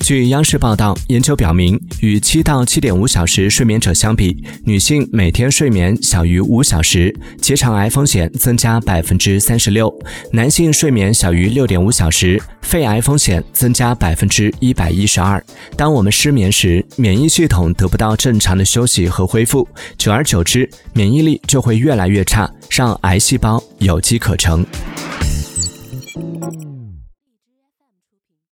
据央视报道研究表明与七到七点五小时睡眠者相比女性每天睡眠小于五小时结肠癌风险增加百分之三十六男性睡眠小于六点五小时肺癌风险增加百分之一百一十二。当我们失眠时免疫系统得不到正常的休息和恢复久而久之免疫力就会越来越差让癌细胞有机可乘。